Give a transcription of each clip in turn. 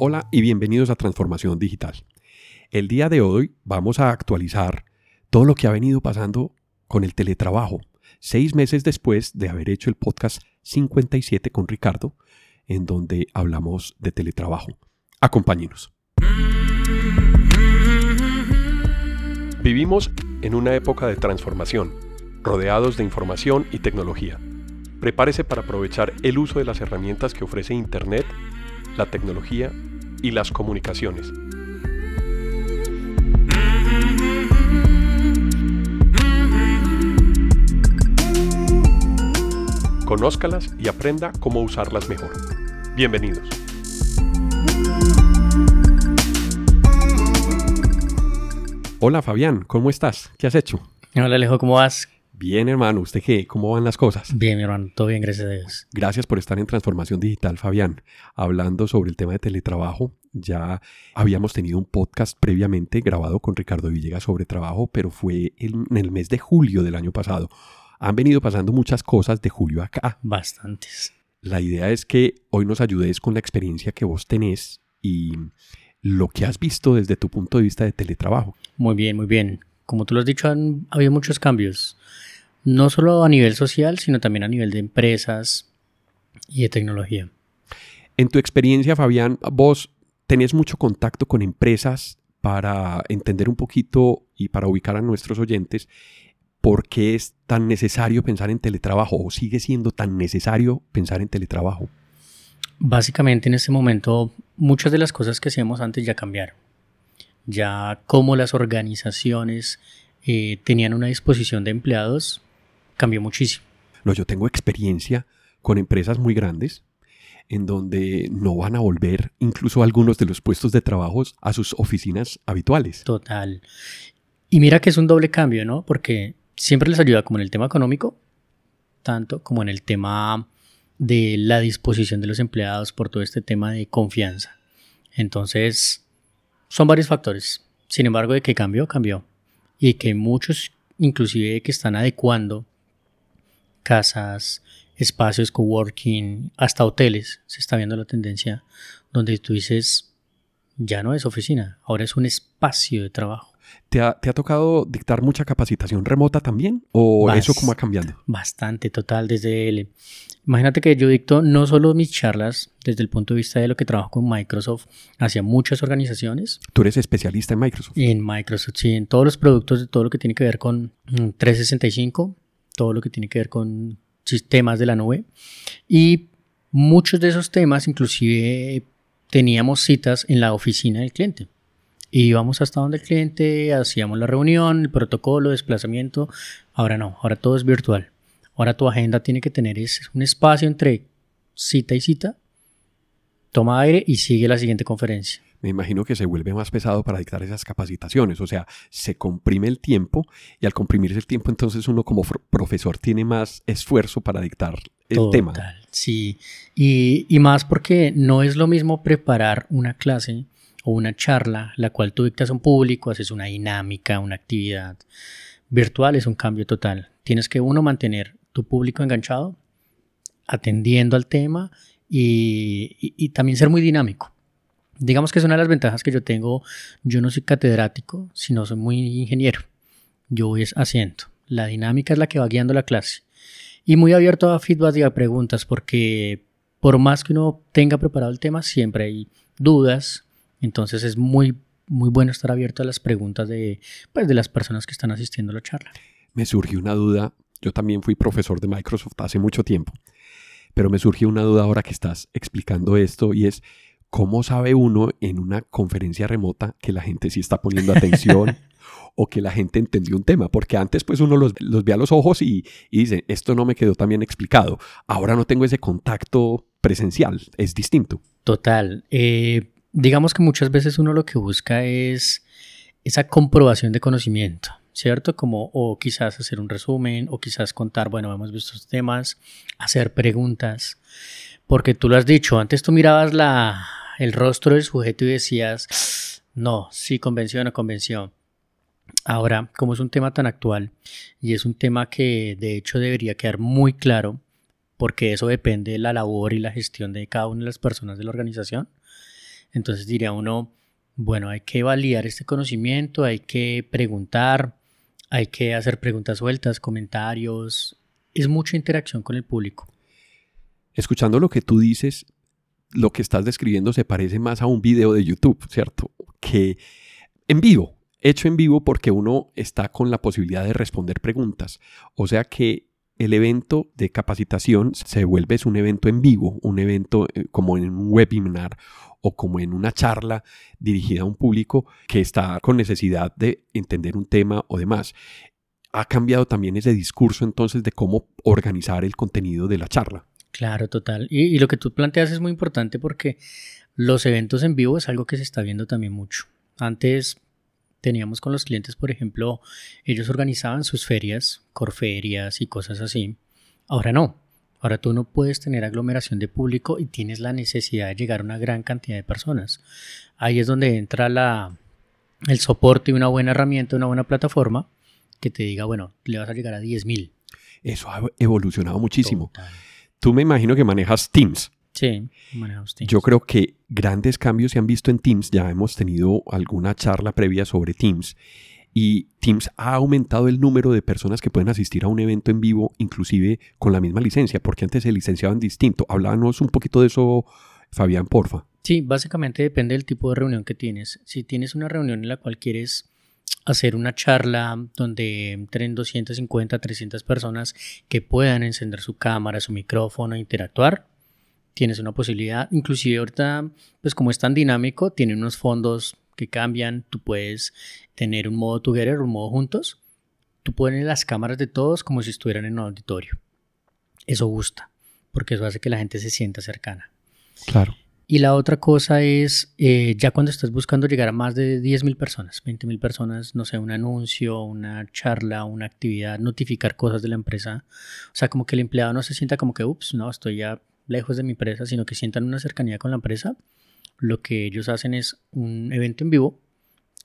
Hola y bienvenidos a Transformación Digital. El día de hoy vamos a actualizar todo lo que ha venido pasando con el teletrabajo, seis meses después de haber hecho el podcast 57 con Ricardo, en donde hablamos de teletrabajo. Acompáñenos. Vivimos en una época de transformación, rodeados de información y tecnología. Prepárese para aprovechar el uso de las herramientas que ofrece Internet, la tecnología y las comunicaciones. Conózcalas y aprenda cómo usarlas mejor. Bienvenidos. Hola Fabián, ¿cómo estás? ¿Qué has hecho? Hola Alejo, ¿cómo vas? Bien, hermano. ¿Usted qué? ¿Cómo van las cosas? Bien, mi hermano. Todo bien, gracias a Dios. Gracias por estar en Transformación Digital, Fabián. Hablando sobre el tema de teletrabajo, ya habíamos tenido un podcast previamente grabado con Ricardo Villegas sobre trabajo, pero fue en el mes de julio del año pasado. Han venido pasando muchas cosas de julio acá. Bastantes. La idea es que hoy nos ayudes con la experiencia que vos tenés y lo que has visto desde tu punto de vista de teletrabajo. Muy bien, muy bien. Como tú lo has dicho, han habido muchos cambios, no solo a nivel social, sino también a nivel de empresas y de tecnología. En tu experiencia, Fabián, vos tenés mucho contacto con empresas para entender un poquito y para ubicar a nuestros oyentes por qué es tan necesario pensar en teletrabajo o sigue siendo tan necesario pensar en teletrabajo. Básicamente en este momento muchas de las cosas que hacíamos antes ya cambiaron. Ya como las organizaciones eh, tenían una disposición de empleados cambió muchísimo. No, yo tengo experiencia con empresas muy grandes en donde no van a volver incluso algunos de los puestos de trabajo a sus oficinas habituales. Total. Y mira que es un doble cambio, ¿no? Porque siempre les ayuda como en el tema económico, tanto como en el tema de la disposición de los empleados por todo este tema de confianza. Entonces, son varios factores. Sin embargo, de que cambió, cambió. Y que muchos, inclusive, que están adecuando casas, espacios coworking, hasta hoteles, se está viendo la tendencia donde tú dices, ya no es oficina, ahora es un espacio de trabajo. ¿Te ha, tocado dictar mucha capacitación remota también? ¿O eso cómo ha cambiado? Bastante, total, desde el... Imagínate que yo dicto no solo mis charlas desde el punto de vista de lo que trabajo con Microsoft hacia muchas organizaciones. ¿Tú eres especialista en Microsoft? En Microsoft, sí, en todos los productos, de todo lo que tiene que ver con 365, mm, todo lo que tiene que ver con sistemas de la nube. Y muchos de esos temas, inclusive teníamos citas en la oficina del cliente. Íbamos hasta donde el cliente, hacíamos la reunión, el protocolo, desplazamiento. Ahora no, ahora todo es virtual. Ahora tu agenda tiene que tener un espacio entre cita y cita, toma aire y sigue la siguiente conferencia me imagino que se vuelve más pesado para dictar esas capacitaciones. O sea, se comprime el tiempo y al comprimirse el tiempo, entonces uno como profesor tiene más esfuerzo para dictar el tema. Sí, y, más porque no es lo mismo preparar una clase o una charla, la cual tú dictas a un público, haces una dinámica, una actividad. Virtual es un cambio total. Tienes que uno mantener tu público enganchado, atendiendo al tema y también ser muy dinámico. Digamos que es una de las ventajas que yo tengo. Yo no soy catedrático, sino soy muy ingeniero. Yo voy haciendo. La dinámica es la que va guiando la clase. Y muy abierto a feedback y a preguntas, porque por más que uno tenga preparado el tema, siempre hay dudas. Entonces es muy, muy bueno estar abierto a las preguntas de, pues, de las personas que están asistiendo a la charla. Me surgió una duda. Yo también fui profesor de Microsoft hace mucho tiempo. Pero me surgió una duda ahora que estás explicando esto y es, ¿cómo sabe uno en una conferencia remota que la gente sí está poniendo atención o que la gente entendió un tema? Porque antes pues uno los, ve a los ojos y, dice, esto no me quedó tan bien explicado. Ahora no tengo ese contacto presencial, es distinto. Total. Eh, digamos que muchas veces uno lo que busca es esa comprobación de conocimiento. ¿cierto? Como o quizás hacer un resumen o quizás contar, bueno, hemos visto estos temas, hacer preguntas, porque tú lo has dicho, antes tú mirabas la, el rostro del sujeto y decías, no, sí, convención o convención. Ahora, como es un tema tan actual y es un tema que de hecho debería quedar muy claro, porque eso depende de la labor y la gestión de cada una de las personas de la organización, Entonces diría uno, bueno, hay que validar este conocimiento, hay que preguntar, hay que hacer preguntas sueltas, comentarios. Es mucha interacción con el público. Escuchando lo que tú dices, lo que estás describiendo se parece más a un video de YouTube, ¿cierto? Que en vivo, hecho en vivo porque uno está con la posibilidad de responder preguntas. O sea que el evento de capacitación se vuelve es un evento en vivo, un evento eh, como en un webinar o como en una charla dirigida a un público que está con necesidad de entender un tema o demás. Ha cambiado también ese discurso entonces de cómo organizar el contenido de la charla. Claro, total. Y, y, lo que tú planteas es muy importante porque los eventos en vivo es algo que se está viendo también mucho. Antes teníamos con los clientes, por ejemplo, ellos organizaban sus ferias, corferias y cosas así. Ahora no. Ahora tú no puedes tener aglomeración de público y tienes la necesidad de llegar a una gran cantidad de personas. Ahí es donde entra la, el soporte y una buena herramienta, una buena plataforma que te diga, bueno, le vas a llegar a 10.000. Eso ha evolucionado muchísimo. Tú me imagino que manejas Teams. Sí, manejamos Teams. Yo creo que grandes cambios se han visto en Teams. Ya hemos tenido alguna charla previa sobre Teams. Y Teams ha aumentado el número de personas que pueden asistir a un evento en vivo, inclusive con la misma licencia, porque antes se licenciaban distinto. Háblanos un poquito de eso, Fabián, porfa. Sí, básicamente depende del tipo de reunión que tienes. Si tienes una reunión en la cual quieres hacer una charla donde entren 250, 300 personas que puedan encender su cámara, su micrófono interactuar, tienes una posibilidad. Inclusive ahorita, pues como es tan dinámico, tiene unos fondos que cambian. Tú puedes tener un modo together, un modo juntos. Tú pones las cámaras de todos como si estuvieran en un auditorio. Eso gusta, porque eso hace que la gente se sienta cercana. Claro. Y la otra cosa es, eh, ya cuando estás buscando llegar a más de 10.000 personas, 20.000 personas, no sé, un anuncio, una charla, una actividad, notificar cosas de la empresa. O sea, como que el empleado no se sienta como que, ups, no, estoy ya lejos de mi empresa, sino que sientan una cercanía con la empresa. Lo que ellos hacen es un evento en vivo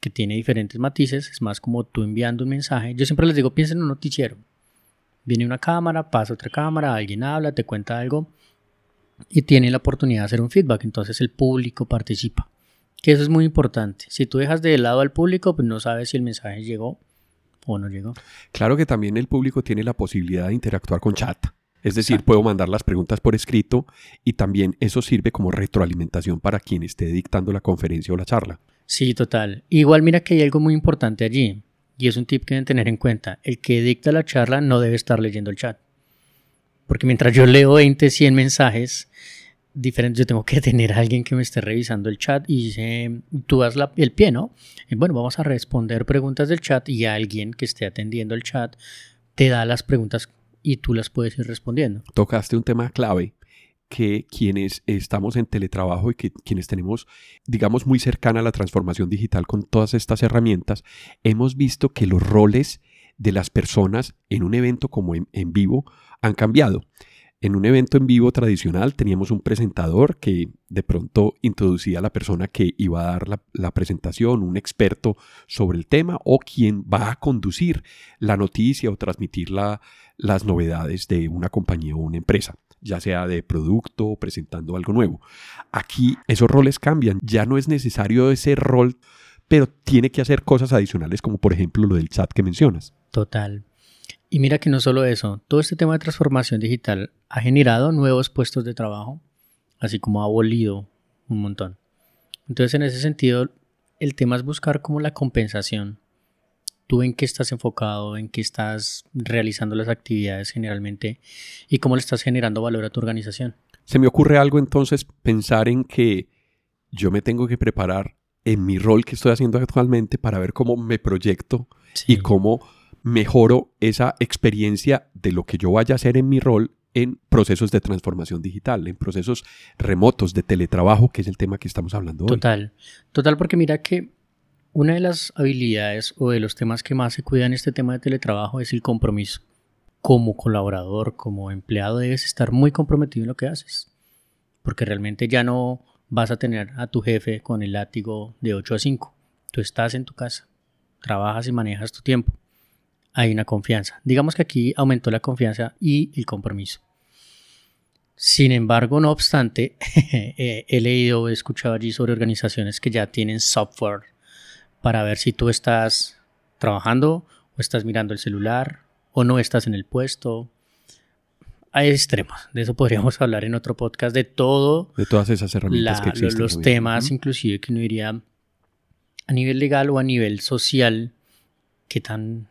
que tiene diferentes matices, es más como tú enviando un mensaje. Yo siempre les digo, piensen en un noticiero. Viene una cámara, pasa otra cámara, alguien habla, te cuenta algo y tiene la oportunidad de hacer un feedback, entonces el público participa. Que eso es muy importante. Si tú dejas de lado al público, pues no sabes si el mensaje llegó o no llegó. Claro que también el público tiene la posibilidad de interactuar con chat. Es decir, puedo mandar las preguntas por escrito y también eso sirve como retroalimentación para quien esté dictando la conferencia o la charla. Sí, total. Igual mira que hay algo muy importante allí y es un tip que deben tener en cuenta. El que dicta la charla no debe estar leyendo el chat. Porque mientras yo leo 20, 100 mensajes diferentes, yo tengo que tener a alguien que me esté revisando el chat y dice, tú das el pie, ¿no? bueno, vamos a responder preguntas del chat y alguien que esté atendiendo el chat te da las preguntas y tú las puedes ir respondiendo. Tocaste un tema clave que quienes estamos en teletrabajo y que quienes tenemos, digamos, muy cercana a la transformación digital con todas estas herramientas, hemos visto que los roles de las personas en un evento como en vivo han cambiado. En un evento en vivo tradicional teníamos un presentador que de pronto introducía a la persona que iba a dar la, presentación, un experto sobre el tema o quien va a conducir la noticia o transmitir las novedades de una compañía o una empresa, ya sea de producto o presentando algo nuevo. Aquí esos roles cambian, ya no es necesario ese rol, pero tiene que hacer cosas adicionales como por ejemplo lo del chat que mencionas. Total. Y mira que no solo eso, todo este tema de transformación digital ha generado nuevos puestos de trabajo, así como ha abolido un montón. Entonces, en ese sentido, el tema es buscar como la compensación. Tú en qué estás enfocado, en qué estás realizando las actividades generalmente y cómo le estás generando valor a tu organización. Se me ocurre algo entonces pensar en que yo me tengo que preparar en mi rol que estoy haciendo actualmente para ver cómo me proyecto y cómo mejoro esa experiencia de lo que yo vaya a hacer en mi rol en procesos de transformación digital, en procesos remotos de teletrabajo, que es el tema que estamos hablando hoy. Total, total, porque mira que una de las habilidades o de los temas que más se cuidan en este tema de teletrabajo es el compromiso. Como colaborador, como empleado, debes estar muy comprometido en lo que haces, porque realmente ya no vas a tener a tu jefe con el látigo de 8 a 5. Tú estás en tu casa, trabajas y manejas tu tiempo hay una confianza. Digamos que aquí aumentó la confianza y el compromiso. Sin embargo, no obstante, eh, he leído, he escuchado allí sobre organizaciones que ya tienen software para ver si tú estás trabajando o estás mirando el celular o no estás en el puesto. Hay extremos, de eso podríamos hablar en otro podcast, de todo. De todas esas herramientas que existen. Los temas, inclusive, que uno diría a nivel legal o a nivel social, qué tan,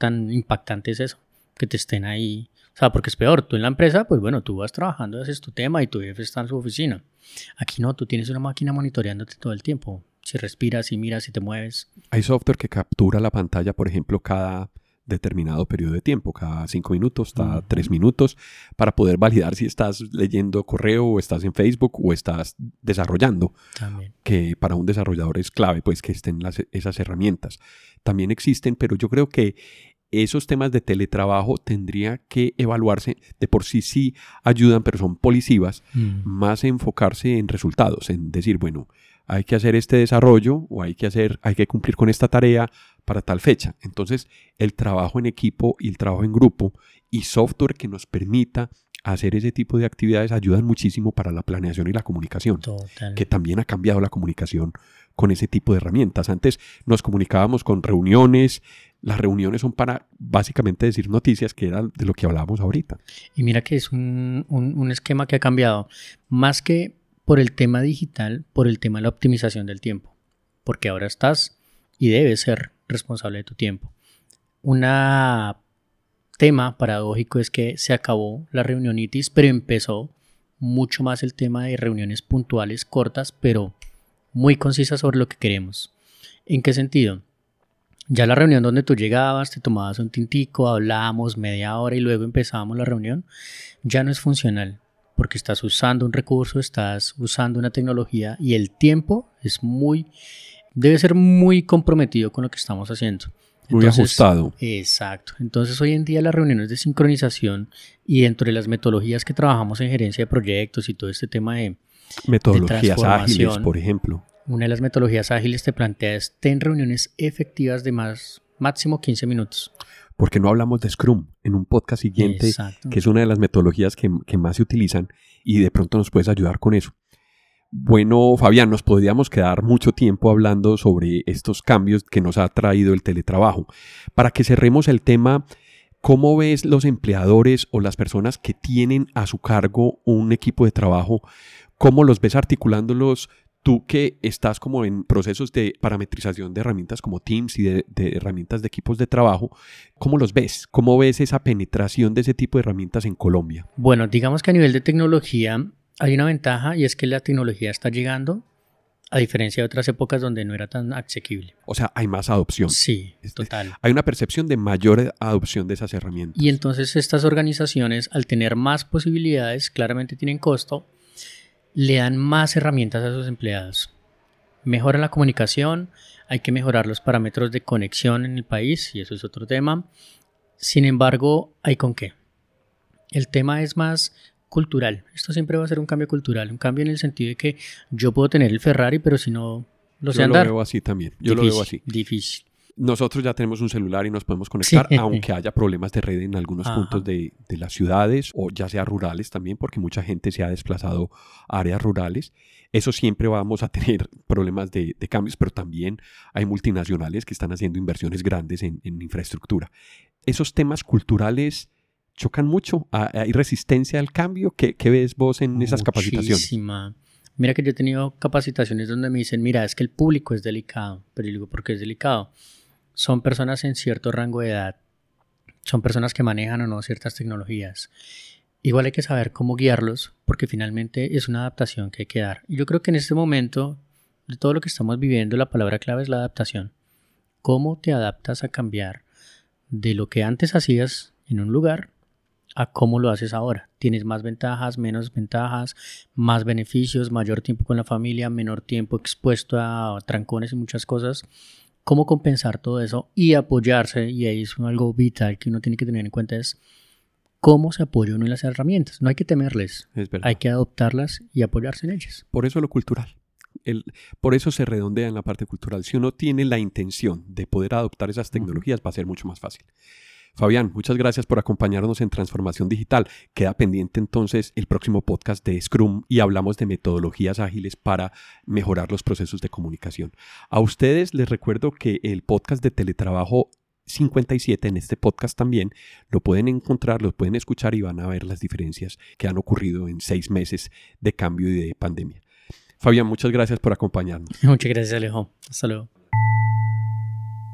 tan impactante es eso, que te estén ahí. O sea, porque es peor, tú en la empresa, pues bueno, tú vas trabajando, haces tu tema y tu jefe está en su oficina. Aquí no, tú tienes una máquina monitoreándote todo el tiempo. Si respiras, si miras, si te mueves. Hay software que captura la pantalla, por ejemplo, cada determinado periodo de tiempo, cada cinco minutos, cada tres minutos, para poder validar si estás leyendo correo o estás en Facebook o estás desarrollando. También. Que para un desarrollador es clave, pues que estén esas herramientas. También existen, pero yo creo que esos temas de teletrabajo tendría que evaluarse, de por sí sí ayudan, pero son polisivas, mm. más enfocarse en resultados, en decir, bueno, hay que hacer este desarrollo o hay que hacer, hay que cumplir con esta tarea para tal fecha. Entonces, el trabajo en equipo y el trabajo en grupo y software que nos permita hacer ese tipo de actividades ayudan muchísimo para la planeación y la comunicación, que también ha cambiado la comunicación con ese tipo de herramientas. Antes nos comunicábamos con reuniones, las reuniones son para básicamente decir noticias, que era de lo que hablábamos ahorita. Y mira que es un, un esquema que ha cambiado, más que por el tema digital, por el tema de la optimización del tiempo, porque ahora estás y debes ser responsable de tu tiempo. Un tema paradójico es que se acabó la reunionitis, pero empezó mucho más el tema de reuniones puntuales, cortas, pero muy concisas sobre lo que queremos. ¿En qué sentido? Ya la reunión donde tú llegabas, te tomabas un tintico, hablábamos media hora y luego empezábamos la reunión, ya no es funcional porque estás usando un recurso, estás usando una tecnología y el tiempo es muy, debe ser muy comprometido con lo que estamos haciendo. Muy ajustado. Exacto. Entonces hoy en día las reuniones de sincronización y dentro de las metodologías que trabajamos en gerencia de proyectos y todo este tema de... Metodologías ágiles, por ejemplo. Una de las metodologías ágiles te plantea es ten reuniones efectivas de más máximo 15 minutos porque no hablamos de Scrum en un podcast siguiente, que es una de las metodologías que, más se utilizan y de pronto nos puedes ayudar con eso. Bueno, Fabián, nos podríamos quedar mucho tiempo hablando sobre estos cambios que nos ha traído el teletrabajo. Para que cerremos el tema, ¿cómo ves los empleadores o las personas que tienen a su cargo un equipo de trabajo? ¿Cómo los ves articulándolos Tú que estás como en procesos de parametrización de herramientas como Teams y de, herramientas de equipos de trabajo, ¿cómo los ves? ¿Cómo ves esa penetración de ese tipo de herramientas en Colombia? Bueno, digamos que a nivel de tecnología hay una ventaja y es que la tecnología está llegando a diferencia de otras épocas donde no era tan asequible. O sea, hay más adopción. Sí, total. Hay una percepción de mayor adopción de esas herramientas. Y entonces estas organizaciones, al tener más posibilidades, claramente tienen costo le dan más herramientas a sus empleados. Mejora la comunicación, hay que mejorar los parámetros de conexión en el país, y eso es otro tema. Sin embargo, ¿hay con qué? El tema es más cultural. Esto siempre va a ser un cambio cultural, un cambio en el sentido de que yo puedo tener el Ferrari, pero si no lo sé andar. Yo lo veo así también. Yo lo veo así. Difícil nosotros ya tenemos un celular y nos podemos conectar, aunque haya problemas de red en algunos puntos de, las ciudades o ya sea rurales también, porque mucha gente se ha desplazado a áreas rurales. Eso siempre vamos a tener problemas de, cambios, pero también hay multinacionales que están haciendo inversiones grandes en, infraestructura. Esos temas culturales chocan mucho. ¿Hay resistencia al cambio? ¿Qué, ves vos en esas capacitaciones? Mira que yo he tenido capacitaciones donde me dicen, mira, es que el público es delicado. Pero yo digo, ¿por qué es delicado? son personas en cierto rango de edad, son personas que manejan o no ciertas tecnologías. Igual hay que saber cómo guiarlos, porque finalmente es una adaptación que hay que dar. Y yo creo que en este momento, de todo lo que estamos viviendo, la palabra clave es la adaptación. ¿Cómo te adaptas a cambiar de lo que antes hacías en un lugar a cómo lo haces ahora? Tienes más ventajas, menos ventajas, más beneficios, mayor tiempo con la familia, menor tiempo expuesto a trancones y muchas cosas cómo compensar todo eso y apoyarse, y ahí es algo vital que uno tiene que tener en cuenta, es cómo se apoya uno en las herramientas. No hay que temerles, hay que adoptarlas y apoyarse en ellas. Por eso lo cultural. El, por eso se redondea en la parte cultural. Si uno tiene la intención de poder adoptar esas tecnologías, va a ser mucho más fácil. Fabián, muchas gracias por acompañarnos en Transformación Digital. Queda pendiente entonces el próximo podcast de Scrum y hablamos de metodologías ágiles para mejorar los procesos de comunicación. A ustedes les recuerdo que el podcast de teletrabajo 57 en este podcast también lo pueden encontrar, lo pueden escuchar y van a ver las diferencias que han ocurrido en seis meses de cambio y de pandemia. Fabián, muchas gracias por acompañarnos. Muchas gracias, Alejo. Hasta luego.